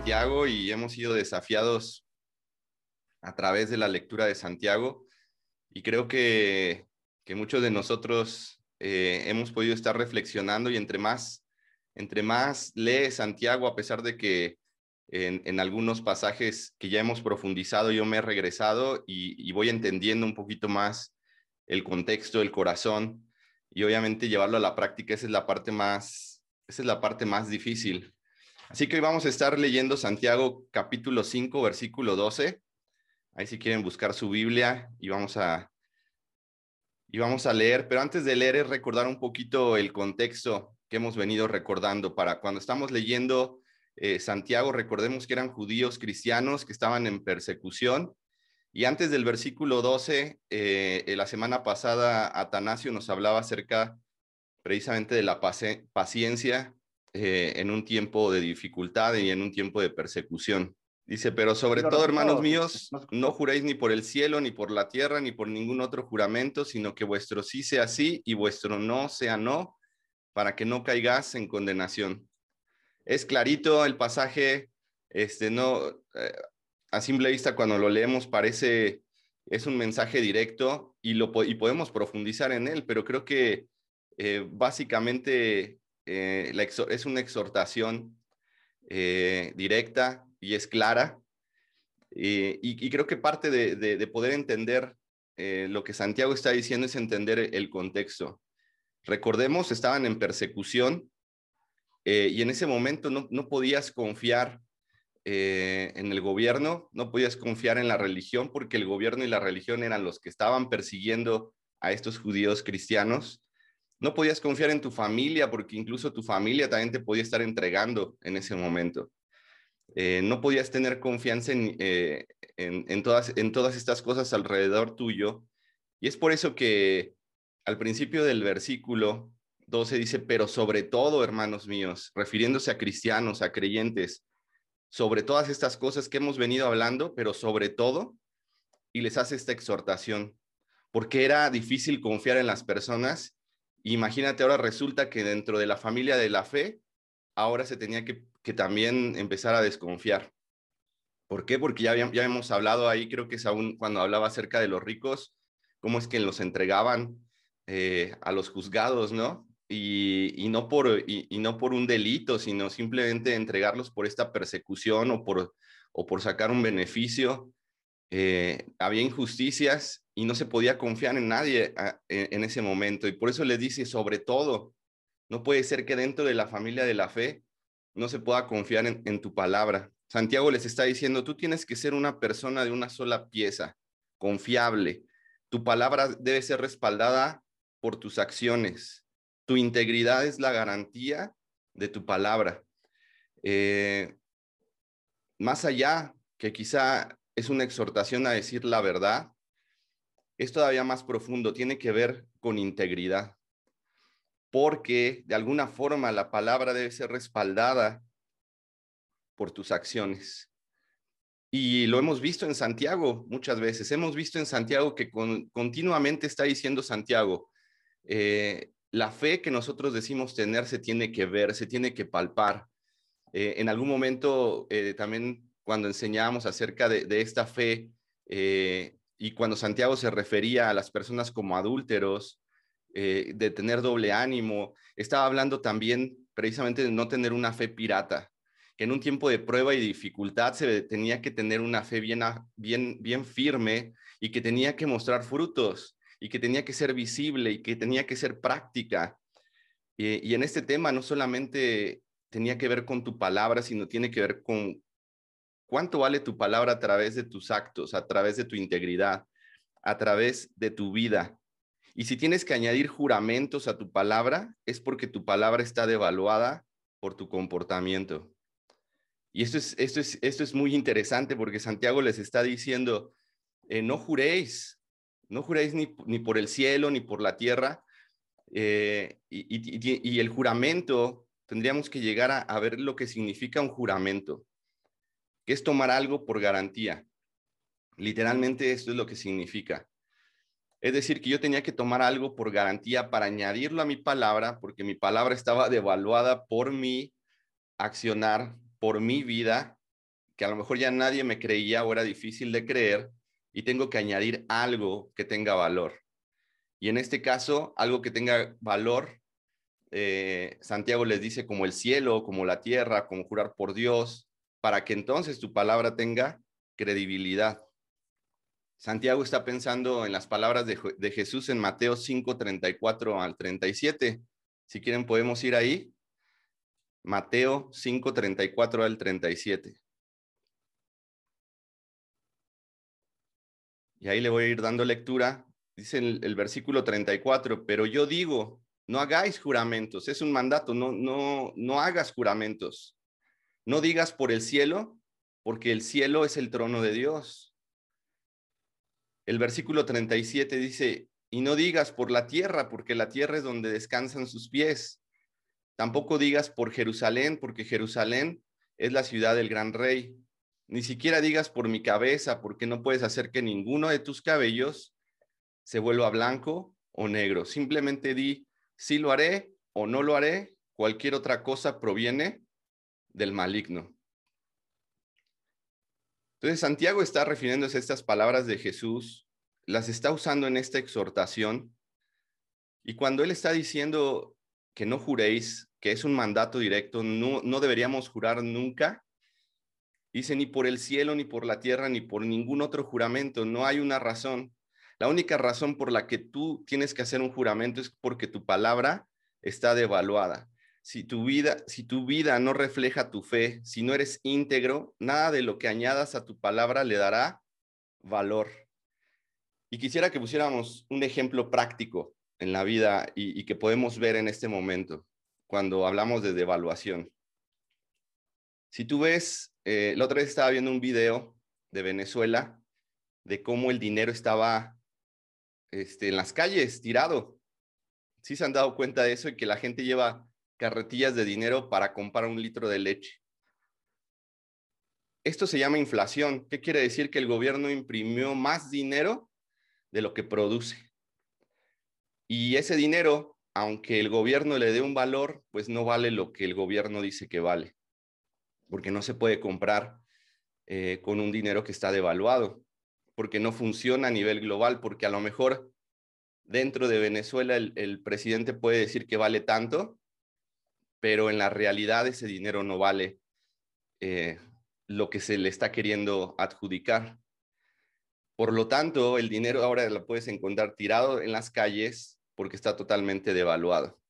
Santiago y hemos sido desafiados a través de la lectura de Santiago y creo que, muchos de nosotros eh, hemos podido estar reflexionando y entre más, entre más lee Santiago, a pesar de que en, algunos pasajes que ya hemos profundizado, yo me he regresado y, y voy entendiendo un poquito más el contexto, el corazón y obviamente llevarlo a la práctica, esa es la parte más, esa es la parte más difícil. Así que hoy vamos a estar leyendo Santiago capítulo 5, versículo 12. Ahí si quieren buscar su Biblia y vamos a y vamos a leer, pero antes de leer es recordar un poquito el contexto que hemos venido recordando. Para cuando estamos leyendo eh, Santiago, recordemos que eran judíos cristianos que estaban en persecución. Y antes del versículo 12, eh, la semana pasada Atanasio nos hablaba acerca precisamente de la paciencia eh, en un tiempo de dificultad y en un tiempo de persecución. Dice, pero sobre todo, hermanos míos, no juréis ni por el cielo, ni por la tierra, ni por ningún otro juramento, sino que vuestro sí sea sí y vuestro no sea no, para que no caigas en condenación. Es clarito el pasaje, este, no, eh, a simple vista cuando lo leemos parece, es un mensaje directo y, lo, y podemos profundizar en él, pero creo que eh, básicamente eh, es una exhortación eh, directa y es clara. Eh, y, creo que parte de, poder entender lo que Santiago está diciendo es entender el contexto. Recordemos, estaban en persecución y en ese momento no, no podías confiar en el gobierno, no podías confiar en la religión porque el gobierno y la religión eran los que estaban persiguiendo a estos judíos cristianos no podías confiar en tu familia porque incluso tu familia también te podía estar entregando en ese momento. Eh, no podías tener confianza eh, en, todas, en todas estas cosas alrededor tuyo. Y es por eso que al principio del versículo 12 dice, pero sobre todo, hermanos míos, refiriéndose a cristianos, a creyentes, sobre todas estas cosas que hemos venido hablando, pero sobre todo, y les hace esta exhortación, porque era difícil confiar en las personas Imagínate ahora resulta que dentro de la familia de la fe, ahora se tenía que, también empezar a desconfiar. ¿Por qué? Porque ya, ya hemos hablado ahí, creo que es aún cuando hablaba acerca de los ricos, cómo es que los entregaban eh, a los juzgados, ¿no? Y, no por, un delito, sino simplemente entregarlos por esta persecución o por, o por sacar un beneficio. Eh, había injusticias y no se podía confiar en nadie ah, en, ese momento. Y por eso le dice, sobre todo, no puede ser que dentro de la familia de la fe no se pueda confiar en, tu palabra. Santiago les está diciendo, tú tienes que ser una persona de una sola pieza, confiable. Tu palabra debe ser respaldada por tus acciones. Tu integridad es la garantía de tu palabra. Eh, más allá que quizá es una exhortación a decir la verdad, es todavía más profundo, tiene que ver con integridad, porque de alguna forma la palabra debe ser respaldada por tus acciones. Y lo hemos visto en Santiago muchas veces. Hemos visto en Santiago que continuamente está diciendo Santiago, eh, la fe que nosotros decimos tener se tiene que ver, se tiene que palpar. Eh, en algún momento eh, también cuando enseñábamos acerca de esta fe, y cuando Santiago se refería a las personas como adúlteros, eh, de tener doble ánimo, estaba hablando también precisamente de no tener una fe pirata, que en un tiempo de prueba y dificultad se tenía que tener una fe bien, bien, bien firme y que tenía que mostrar frutos y que tenía que ser visible y que tenía que ser práctica. y en este tema no solamente tenía que ver con tu palabra, sino tiene que ver con ¿Cuánto vale tu palabra a través de tus actos, a través de tu integridad, a través de tu vida? Y si tienes que añadir juramentos a tu palabra, es porque tu palabra está devaluada por tu comportamiento. Y esto es, esto es, esto es muy interesante porque Santiago les está diciendo, eh, no juréis, no juréis ni, por el cielo ni por la tierra. Eh, y, el juramento, tendríamos que llegar a ver lo que significa un juramento que es tomar algo por garantía. Literalmente esto es lo que significa. Es decir, que yo tenía que tomar algo por garantía para añadirlo a mi palabra, porque mi palabra estaba devaluada por mi accionar, por mi vida, que a lo mejor ya nadie me creía o era difícil de creer y tengo que añadir algo que tenga valor. Y en este caso, algo que tenga valor, eh, Santiago les dice como el cielo, como la tierra, como jurar por Dios, para que entonces tu palabra tenga credibilidad. Santiago está pensando en las palabras de, Jesús en Mateo 5, 34 al 37. Si quieren, podemos ir ahí. Mateo 5, 34 al 37. Y ahí le voy a ir dando lectura. Dice el, el versículo 34, pero yo digo, no hagáis juramentos, es un mandato, no, no, no hagas juramentos. No digas por el cielo, porque el cielo es el trono de Dios. El versículo 37 dice, y no digas por la tierra, porque la tierra es donde descansan sus pies. Tampoco digas por Jerusalén, porque Jerusalén es la ciudad del gran rey. Ni siquiera digas por mi cabeza, porque no puedes hacer que ninguno de tus cabellos se vuelva blanco o negro. Simplemente di, si lo haré o no lo haré. Cualquier otra cosa proviene del maligno. Entonces, Santiago está refiriéndose a estas palabras de Jesús, las está usando en esta exhortación. Y cuando él está diciendo que no juréis, que es un mandato directo, no, no deberíamos jurar nunca, Dice, ni por el cielo, ni por la tierra, ni por ningún otro juramento. No hay una razón. La única razón por la que tú tienes que hacer un juramento es porque tu palabra está devaluada. Si tu vida, si tu vida no refleja tu fe, si no eres íntegro, nada de lo que añadas a tu palabra le dará valor. Y quisiera que pusiéramos un ejemplo práctico en la vida y, y que podemos ver en este momento cuando hablamos de devaluación. Si tú ves, eh, la otra vez estaba viendo un video de Venezuela de cómo el dinero estaba este, en las calles, tirado. Sí se han dado cuenta de eso y que la gente lleva carretillas de dinero para comprar un litro de leche. Esto se llama inflación. ¿Qué quiere decir? Que el gobierno imprimió más dinero de lo que produce. Y ese dinero, aunque el gobierno le dé un valor, pues no vale lo que el gobierno dice que vale porque no se puede comprar eh, con un dinero que está devaluado, porque no funciona a nivel global, porque a lo mejor dentro de Venezuela el, presidente puede decir que vale tanto, pero en la realidad ese dinero no vale eh, lo que se le está queriendo adjudicar. Por lo tanto, el dinero ahora lo puedes encontrar tirado en las calles porque está totalmente devaluado.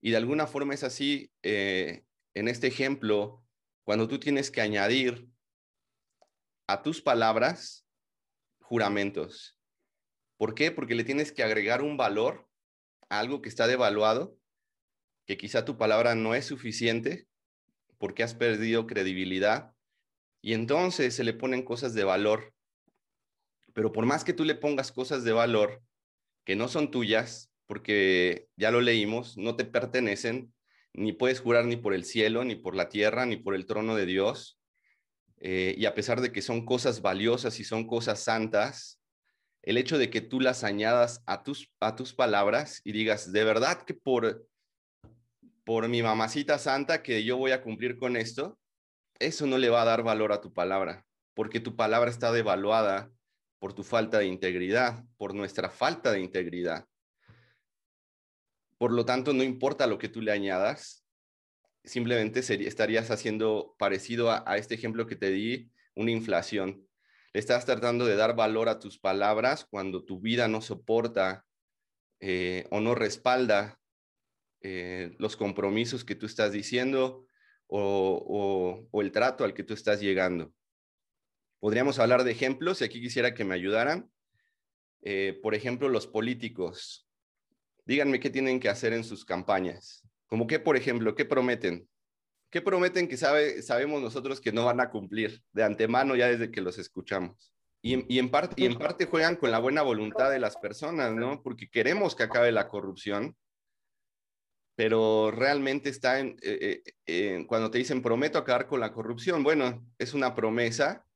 Y de alguna forma es así, eh, en este ejemplo, cuando tú tienes que añadir a tus palabras juramentos. ¿Por qué? Porque le tienes que agregar un valor a algo que está devaluado, que quizá tu palabra no es suficiente porque has perdido credibilidad y entonces se le ponen cosas de valor. Pero por más que tú le pongas cosas de valor que no son tuyas, porque ya lo leímos, no te pertenecen, ni puedes jurar ni por el cielo, ni por la tierra, ni por el trono de Dios. Eh, y a pesar de que son cosas valiosas y son cosas santas, el hecho de que tú las añadas a tus, a tus palabras y digas, de verdad que por, por mi mamacita santa que yo voy a cumplir con esto, eso no le va a dar valor a tu palabra, porque tu palabra está devaluada por tu falta de integridad, por nuestra falta de integridad. Por lo tanto, no importa lo que tú le añadas, simplemente estarías haciendo parecido a, este ejemplo que te di, una inflación. Le estás tratando de dar valor a tus palabras cuando tu vida no soporta eh, o no respalda eh, los compromisos que tú estás diciendo o, el trato al que tú estás llegando. Podríamos hablar de ejemplos y aquí quisiera que me ayudaran. Eh, por ejemplo, los políticos. Díganme qué tienen que hacer en sus campañas. Como que, por ejemplo, ¿qué prometen? ¿Qué prometen que sabe, sabemos nosotros que no van a cumplir de antemano ya desde que los escuchamos? Y, en parte, y en parte juegan con la buena voluntad de las personas, ¿no? Porque queremos que acabe la corrupción, pero realmente está en, eh, eh, cuando te dicen prometo acabar con la corrupción, bueno, es una promesa,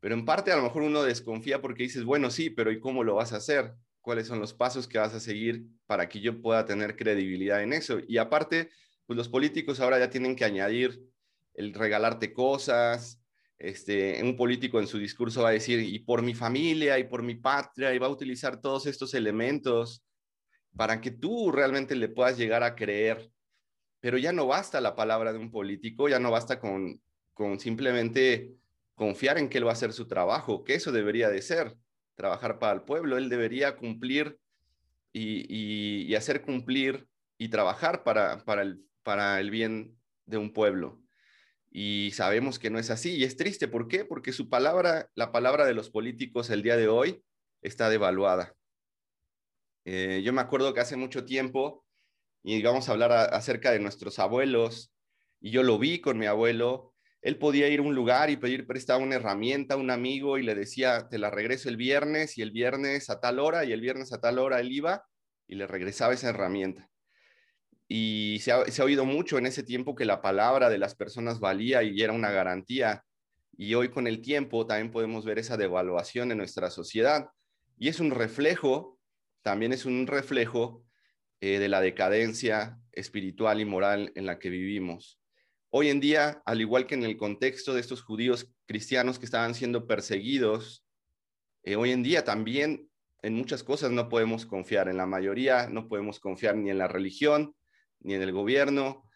pero en parte a lo mejor uno desconfía porque dices, bueno, sí, pero ¿y cómo lo vas a hacer? cuáles son los pasos que vas a seguir para que yo pueda tener credibilidad en eso. Y aparte, pues los políticos ahora ya tienen que añadir el regalarte cosas, este, un político en su discurso va a decir, y por mi familia, y por mi patria, y va a utilizar todos estos elementos para que tú realmente le puedas llegar a creer. Pero ya no basta la palabra de un político, ya no basta con, con simplemente confiar en que él va a hacer su trabajo, que eso debería de ser, trabajar para el pueblo. Él debería cumplir y, hacer cumplir y trabajar para, para, el, para el bien de un pueblo. Y sabemos que no es así y es triste. ¿Por qué? Porque su palabra, la palabra de los políticos el día de hoy está devaluada. Eh, yo me acuerdo que hace mucho tiempo, y vamos a hablar acerca de nuestros abuelos, y yo lo vi con mi abuelo, él podía ir a un lugar y pedir prestar una herramienta a un amigo y le decía, te la regreso el viernes y el viernes a tal hora y el viernes a tal hora él iba y le regresaba esa herramienta. Y se ha, oído mucho en ese tiempo que la palabra de las personas valía y era una garantía. Y hoy con el tiempo también podemos ver esa devaluación en nuestra sociedad. Y es un reflejo, también es un reflejo eh, de la decadencia espiritual y moral en la que vivimos. Hoy en día, al igual que en el contexto de estos judíos cristianos que estaban siendo perseguidos, eh, hoy en día también en muchas cosas no podemos confiar, en la mayoría no podemos confiar ni en la religión, ni en el gobierno.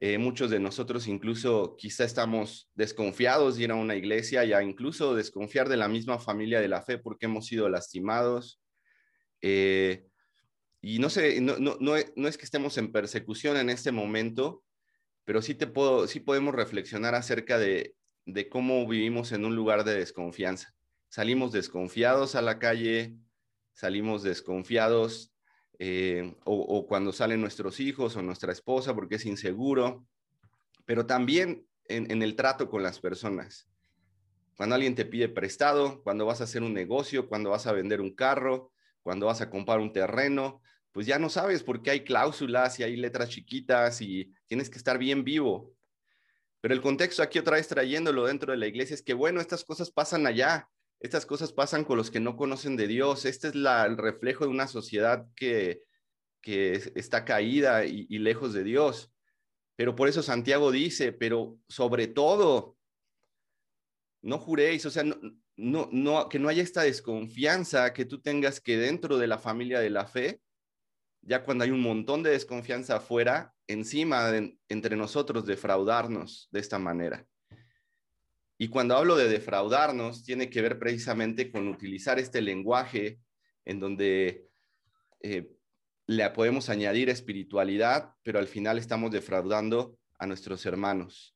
Eh, muchos de nosotros incluso quizá estamos desconfiados de ir a una iglesia, ya incluso desconfiar de la misma familia de la fe porque hemos sido lastimados. Eh, y no sé, no, no, no, es que estemos en persecución en este momento, pero sí, te puedo, sí podemos reflexionar acerca de, cómo vivimos en un lugar de desconfianza. Salimos desconfiados a la calle, salimos desconfiados eh, o, cuando salen nuestros hijos o nuestra esposa porque es inseguro, pero también en, el trato con las personas. Cuando alguien te pide prestado, cuando vas a hacer un negocio, cuando vas a vender un carro, cuando vas a comprar un terreno, pues ya no sabes porque hay cláusulas y hay letras chiquitas y tienes que estar bien vivo. Pero el contexto aquí otra vez trayéndolo dentro de la iglesia es que, bueno, estas cosas pasan allá, estas cosas pasan con los que no conocen de Dios. Este es el reflejo de una sociedad que, que está caída y, lejos de Dios. Pero por eso Santiago dice, pero sobre todo, no juréis, o sea, no, no, no, que no haya esta desconfianza que tú tengas que dentro de la familia de la fe ya cuando hay un montón de desconfianza afuera, encima entre nosotros defraudarnos de esta manera. Y cuando hablo de defraudarnos, tiene que ver precisamente con utilizar este lenguaje en donde eh, le podemos añadir espiritualidad, pero al final estamos defraudando a nuestros hermanos.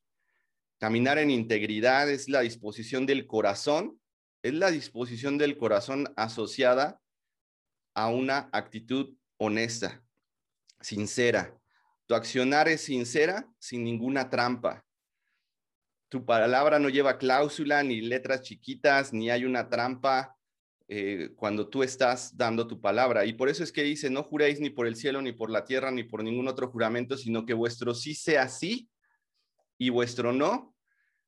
Caminar en integridad es la disposición del corazón, es la disposición del corazón asociada a una actitud honesta, sincera. Tu accionar es sincera, sin ninguna trampa. Tu palabra no lleva cláusula, ni letras chiquitas, ni hay una trampa eh, cuando tú estás dando tu palabra. Y por eso es que dice, no juréis ni por el cielo, ni por la tierra, ni por ningún otro juramento, sino que vuestro sí sea sí y vuestro no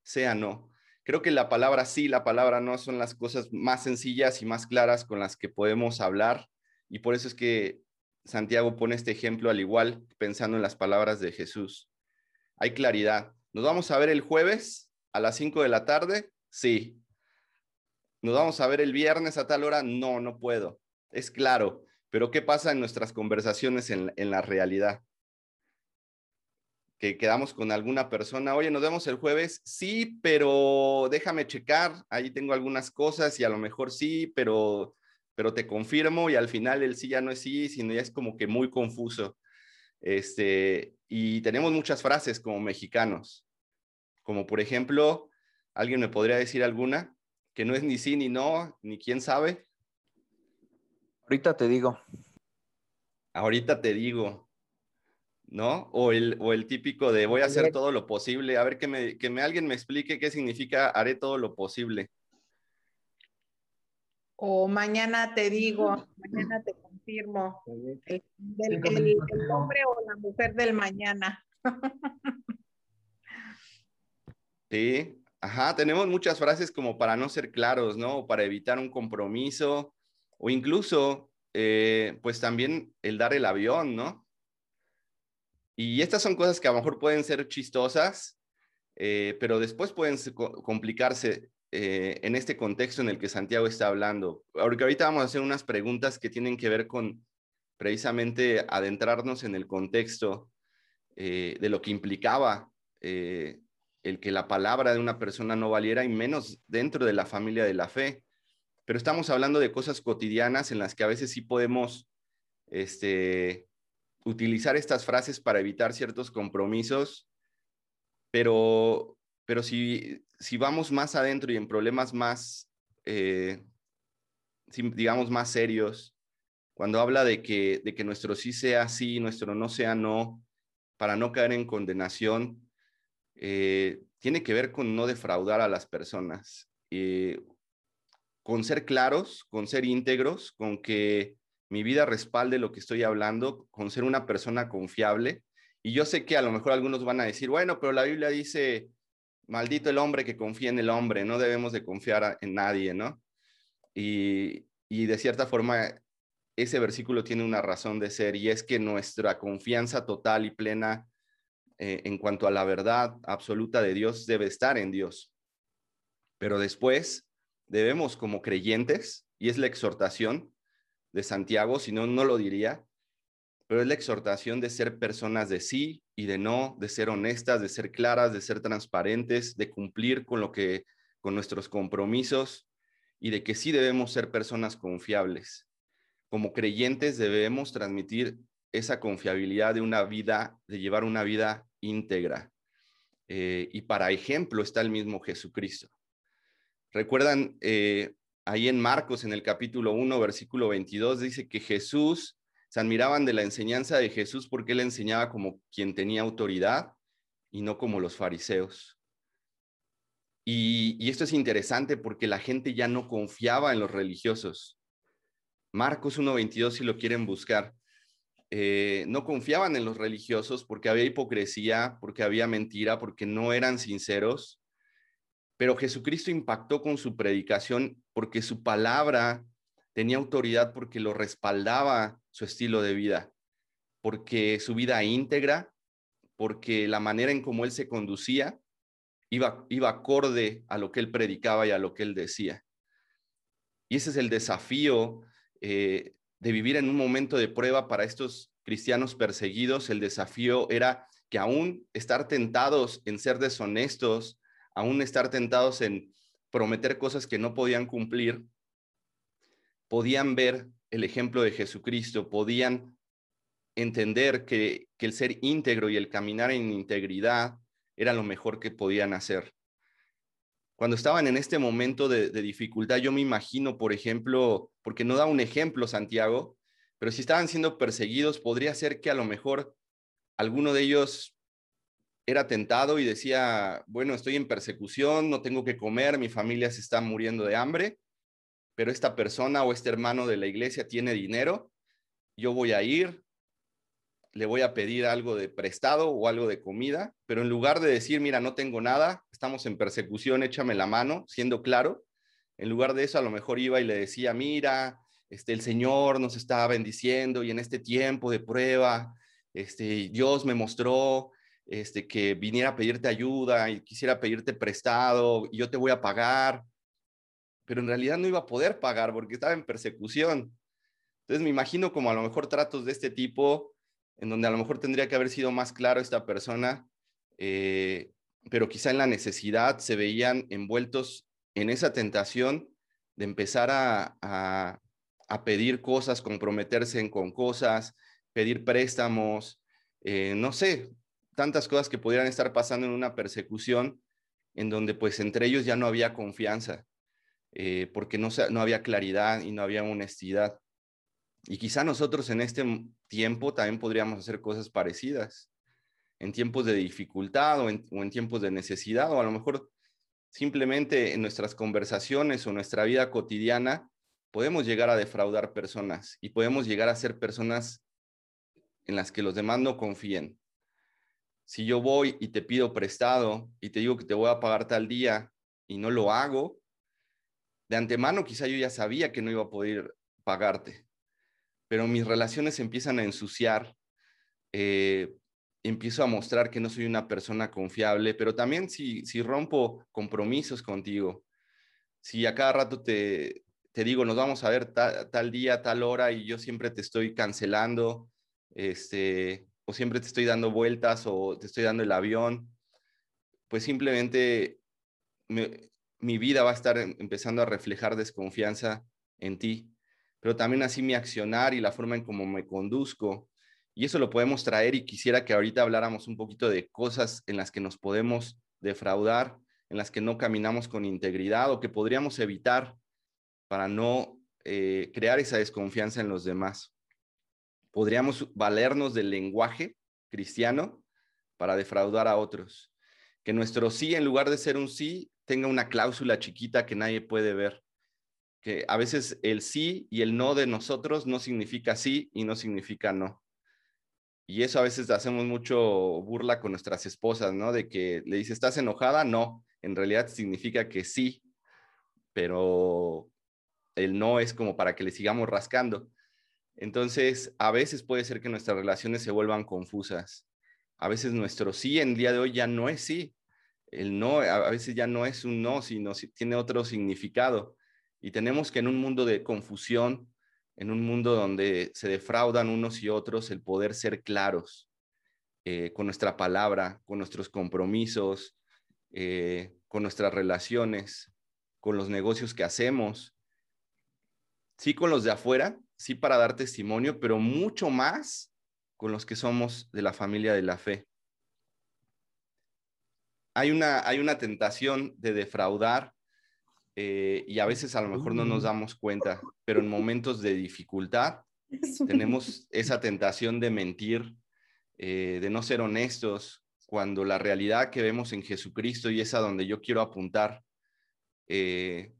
sea no. Creo que la palabra sí, la palabra no son las cosas más sencillas y más claras con las que podemos hablar. Y por eso es que Santiago pone este ejemplo al igual pensando en las palabras de Jesús. Hay claridad. ¿Nos vamos a ver el jueves a las 5 de la tarde? Sí. ¿Nos vamos a ver el viernes a tal hora? No, no puedo. Es claro. Pero ¿qué pasa en nuestras conversaciones en, en la realidad? Que quedamos con alguna persona, oye, nos vemos el jueves, sí, pero déjame checar, ahí tengo algunas cosas y a lo mejor sí, pero pero te confirmo y al final el sí ya no es sí, sino ya es como que muy confuso. Este, y tenemos muchas frases como mexicanos, como por ejemplo, ¿alguien me podría decir alguna? Que no es ni sí ni no, ni quién sabe. Ahorita te digo. Ahorita te digo, ¿no? O el, o el típico de voy a hacer todo lo posible. A ver, que, me, que me, alguien me explique qué significa haré todo lo posible. O mañana te digo, mañana te confirmo. El, hombre o la mujer del mañana. Sí, ajá, tenemos muchas frases como para no ser claros, ¿no? O para evitar un compromiso, o incluso, eh, pues también el dar el avión, ¿no? Y estas son cosas que a lo mejor pueden ser chistosas, eh, pero después pueden complicarse eh, en este contexto en el que Santiago está hablando. Ahorita vamos a hacer unas preguntas que tienen que ver con precisamente adentrarnos en el contexto eh, de lo que implicaba el que la palabra de una persona no valiera y menos dentro de la familia de la fe. Pero estamos hablando de cosas cotidianas en las que a veces sí podemos este, utilizar estas frases para evitar ciertos compromisos, pero, pero si, si vamos más adentro y en problemas más, eh, digamos, más serios, cuando habla de que, de que nuestro sí sea sí, nuestro no sea no, para no caer en condenación, eh, tiene que ver con no defraudar a las personas, eh, con ser claros, con ser íntegros, con que mi vida respalde lo que estoy hablando, con ser una persona confiable. Y yo sé que a lo mejor algunos van a decir, bueno, pero la Biblia dice, maldito el hombre que confía en el hombre, no debemos de confiar en nadie, ¿no? Y, y de cierta forma, ese versículo tiene una razón de ser y es que nuestra confianza total y plena eh, en cuanto a la verdad absoluta de Dios debe estar en Dios. Pero después debemos como creyentes, y es la exhortación de Santiago, si no, no lo diría, pero es la exhortación de ser personas de sí y de no, de ser honestas, de ser claras, de ser transparentes, de cumplir con lo que, con nuestros compromisos y de que sí debemos ser personas confiables. Como creyentes debemos transmitir esa confiabilidad de una vida, de llevar una vida íntegra. Eh, y para ejemplo está el mismo Jesucristo. Recuerdan, eh, ahí en Marcos, en el capítulo 1, versículo 22, dice que Jesús, se admiraban de la enseñanza de Jesús porque él enseñaba como quien tenía autoridad y no como los fariseos. Y, esto es interesante porque la gente ya no confiaba en los religiosos. Marcos 1.22 si lo quieren buscar. Eh, no confiaban en los religiosos porque había hipocresía, porque había mentira, porque no eran sinceros. Pero Jesucristo impactó con su predicación porque su palabra tenía autoridad, porque lo respaldaba su estilo de vida, porque su vida íntegra, porque la manera en cómo él se conducía iba, iba acorde a lo que él predicaba y a lo que él decía. Y ese es el desafío eh, de vivir en un momento de prueba para estos cristianos perseguidos, el desafío era que aún estar tentados en ser deshonestos, aún estar tentados en prometer cosas que no podían cumplir, podían ver el ejemplo de Jesucristo, podían entender que, el ser íntegro y el caminar en integridad era lo mejor que podían hacer. Cuando estaban en este momento de, dificultad, yo me imagino, por ejemplo, porque no da un ejemplo Santiago, pero si estaban siendo perseguidos, podría ser que a lo mejor alguno de ellos era tentado y decía, bueno, estoy en persecución, no tengo que comer, mi familia se está muriendo de hambre, pero esta persona o este hermano de la iglesia tiene dinero, yo voy a ir, le voy a pedir algo de prestado o algo de comida, pero en lugar de decir, mira, no tengo nada, estamos en persecución, échame la mano, siendo claro, en lugar de eso a lo mejor iba y le decía, mira, este, el Señor nos está bendiciendo y en este tiempo de prueba, este, Dios me mostró este, que viniera a pedirte ayuda y quisiera pedirte prestado y yo te voy a pagar, pero en realidad no iba a poder pagar porque estaba en persecución. Entonces me imagino como a lo mejor tratos de este tipo en donde a lo mejor tendría que haber sido más claro esta persona, eh, pero quizá en la necesidad se veían envueltos en esa tentación de empezar a, pedir cosas, comprometerse con cosas, pedir préstamos, eh, no sé, tantas cosas que pudieran estar pasando en una persecución en donde pues entre ellos ya no había confianza, eh, porque no, no había claridad y no había honestidad. Y quizá nosotros en este tiempo también podríamos hacer cosas parecidas, en tiempos de dificultad o en, tiempos de necesidad, o a lo mejor simplemente en nuestras conversaciones o nuestra vida cotidiana, podemos llegar a defraudar personas y podemos llegar a ser personas en las que los demás no confíen. Si yo voy y te pido prestado y te digo que te voy a pagar tal día y no lo hago, de antemano quizá yo ya sabía que no iba a poder pagarte pero mis relaciones empiezan a ensuciar, eh, empiezo a mostrar que no soy una persona confiable, pero también si, si rompo compromisos contigo, si a cada rato te, te digo, nos vamos a ver tal día, tal hora y yo siempre te estoy cancelando, este, o siempre te estoy dando vueltas o te estoy dando el avión, pues simplemente mi vida va a estar em, empezando a reflejar desconfianza en ti, pero también así mi accionar y la forma en cómo me conduzco. Y eso lo podemos traer y quisiera que ahorita habláramos un poquito de cosas en las que nos podemos defraudar, en las que no caminamos con integridad o que podríamos evitar para no eh, crear esa desconfianza en los demás. Podríamos valernos del lenguaje cristiano para defraudar a otros. Que nuestro sí, en lugar de ser un sí, tenga una cláusula chiquita que nadie puede ver. Que a veces el sí y el no de nosotros no significa sí y no significa no. Y eso a veces hacemos mucho burla con nuestras esposas, ¿no? De que le dice, ¿estás enojada? No, en realidad significa que sí, pero el no es como para que le sigamos rascando. Entonces, a veces puede ser que nuestras relaciones se vuelvan confusas. A veces nuestro sí en el día de hoy ya no es sí, el no a veces ya no es un no, sino tiene otro significado. Y tenemos que en un mundo de confusión, en un mundo donde se defraudan unos y otros, el poder ser claros eh, con nuestra palabra, con nuestros compromisos, eh, con nuestras relaciones, con los negocios que hacemos. Sí con los de afuera, sí para dar testimonio, pero mucho más con los que somos de la familia de la fe. Hay una, hay una tentación de defraudar eh, y a veces a lo mejor no nos damos cuenta, pero en momentos de dificultad tenemos esa tentación de mentir, eh, de no ser honestos, cuando la realidad que vemos en Jesucristo y es a donde yo quiero apuntar, eh,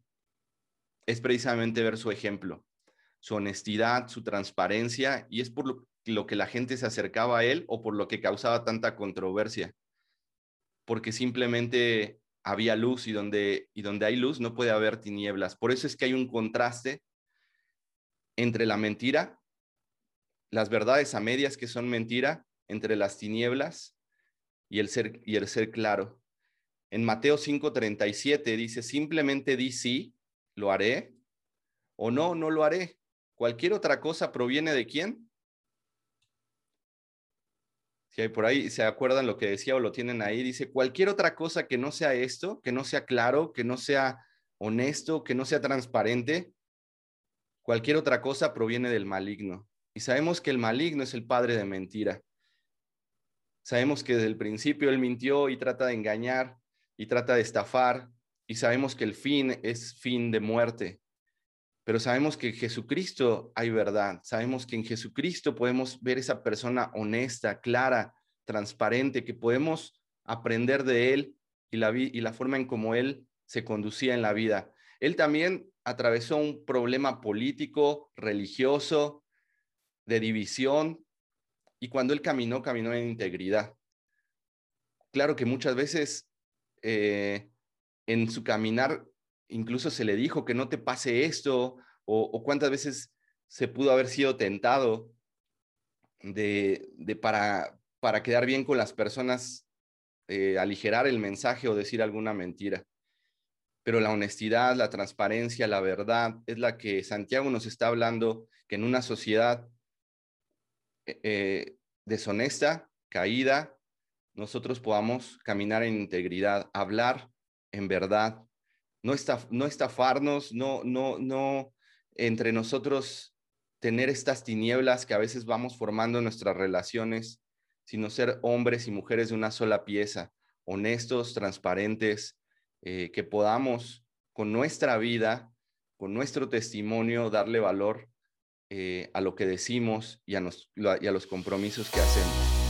es precisamente ver su ejemplo, su honestidad, su transparencia, y es por lo que la gente se acercaba a él o por lo que causaba tanta controversia porque simplemente había luz y donde, y donde hay luz no puede haber tinieblas. Por eso es que hay un contraste entre la mentira, las verdades a medias que son mentira, entre las tinieblas y el ser, y el ser claro. En Mateo 5:37 dice, simplemente di sí, lo haré, o no, no lo haré. Cualquier otra cosa proviene de quién? si hay por ahí se acuerdan lo que decía o lo tienen ahí, dice, cualquier otra cosa que no sea esto, que no sea claro, que no sea honesto, que no sea transparente, cualquier otra cosa proviene del maligno. Y sabemos que el maligno es el padre de mentira. Sabemos que desde el principio él mintió y trata de engañar y trata de estafar y sabemos que el fin es fin de muerte pero sabemos que en Jesucristo hay verdad, sabemos que en Jesucristo podemos ver esa persona honesta, clara, transparente, que podemos aprender de él y la, y la forma en cómo él se conducía en la vida. Él también atravesó un problema político, religioso, de división, y cuando él caminó, caminó en integridad. Claro que muchas veces eh, en su caminar incluso se le dijo que no te pase esto, o, cuántas veces se pudo haber sido tentado de, para, para quedar bien con las personas, eh, aligerar el mensaje o decir alguna mentira. Pero la honestidad, la transparencia, la verdad es la que Santiago nos está hablando que en una sociedad eh, eh, deshonesta, caída, nosotros podamos caminar en integridad, hablar en verdad, no, no estafarnos, no, no, no entre nosotros tener estas tinieblas que a veces vamos formando en nuestras relaciones, sino ser hombres y mujeres de una sola pieza, honestos, transparentes, eh, que podamos con nuestra vida, con nuestro testimonio, darle valor eh, a lo que decimos y a los compromisos que hacemos.